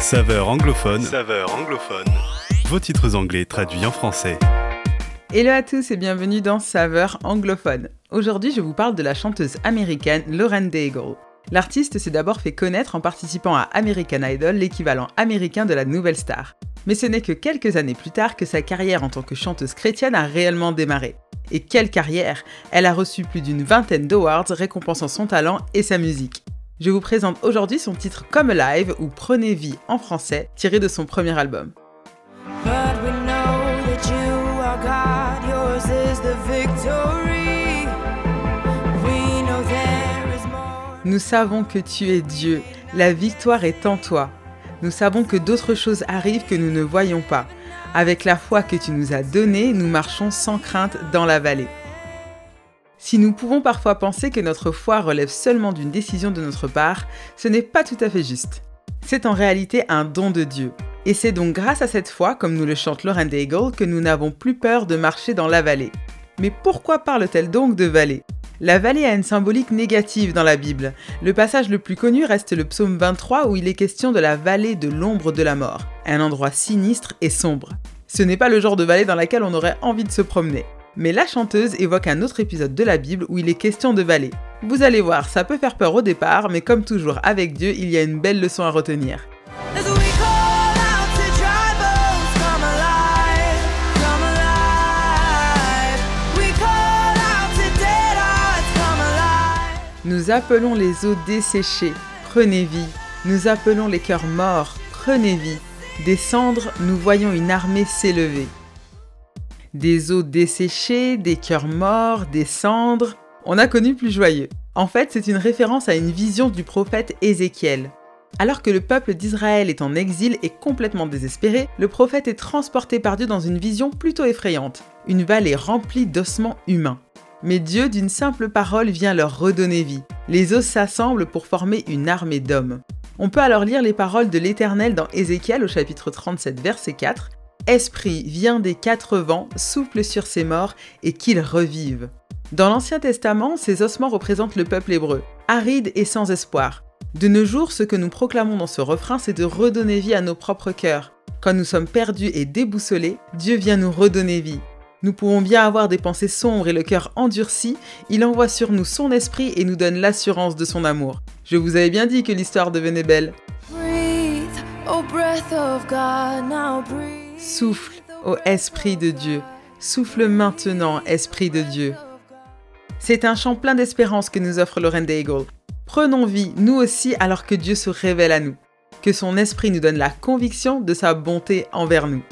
Saveur anglophone. Saveur anglophone. Vos titres anglais traduits en français. Hello à tous et bienvenue dans Saveur anglophone. Aujourd'hui, je vous parle de la chanteuse américaine Lauren Daigle. L'artiste s'est d'abord fait connaître en participant à American Idol, l'équivalent américain de la nouvelle star. Mais ce n'est que quelques années plus tard que sa carrière en tant que chanteuse chrétienne a réellement démarré. Et quelle carrière Elle a reçu plus d'une vingtaine d'awards récompensant son talent et sa musique. Je vous présente aujourd'hui son titre Comme Live ou Prenez vie en français, tiré de son premier album. Nous savons que tu es Dieu, la victoire est en toi. Nous savons que d'autres choses arrivent que nous ne voyons pas. Avec la foi que tu nous as donnée, nous marchons sans crainte dans la vallée. Si nous pouvons parfois penser que notre foi relève seulement d'une décision de notre part, ce n'est pas tout à fait juste. C'est en réalité un don de Dieu. Et c'est donc grâce à cette foi, comme nous le chante Lauren Daigle, que nous n'avons plus peur de marcher dans la vallée. Mais pourquoi parle-t-elle donc de vallée? La vallée a une symbolique négative dans la Bible. Le passage le plus connu reste le psaume 23 où il est question de la vallée de l'ombre de la mort, un endroit sinistre et sombre. Ce n'est pas le genre de vallée dans laquelle on aurait envie de se promener. Mais la chanteuse évoque un autre épisode de la Bible où il est question de vallée. Vous allez voir, ça peut faire peur au départ, mais comme toujours avec Dieu, il y a une belle leçon à retenir. Nous appelons les eaux desséchées, prenez vie. Nous appelons les cœurs morts, prenez vie. Des cendres, nous voyons une armée s'élever des eaux desséchées, des cœurs morts, des cendres. On a connu plus joyeux. En fait, c'est une référence à une vision du prophète Ézéchiel. Alors que le peuple d'Israël est en exil et complètement désespéré, le prophète est transporté par Dieu dans une vision plutôt effrayante, une vallée remplie d'ossements humains. Mais Dieu, d'une simple parole, vient leur redonner vie. Les os s'assemblent pour former une armée d'hommes. On peut alors lire les paroles de l'Éternel dans Ézéchiel au chapitre 37 verset 4, Esprit vient des quatre vents, souffle sur ces morts et qu'ils revivent. Dans l'Ancien Testament, ces ossements représentent le peuple hébreu, aride et sans espoir. De nos jours, ce que nous proclamons dans ce refrain, c'est de redonner vie à nos propres cœurs. Quand nous sommes perdus et déboussolés, Dieu vient nous redonner vie. Nous pouvons bien avoir des pensées sombres et le cœur endurci, il envoie sur nous son esprit et nous donne l'assurance de son amour. Je vous avais bien dit que l'histoire devenait belle. Souffle, ô Esprit de Dieu, souffle maintenant, Esprit de Dieu. C'est un chant plein d'espérance que nous offre Lauren Daigle. Prenons vie, nous aussi, alors que Dieu se révèle à nous. Que son esprit nous donne la conviction de sa bonté envers nous.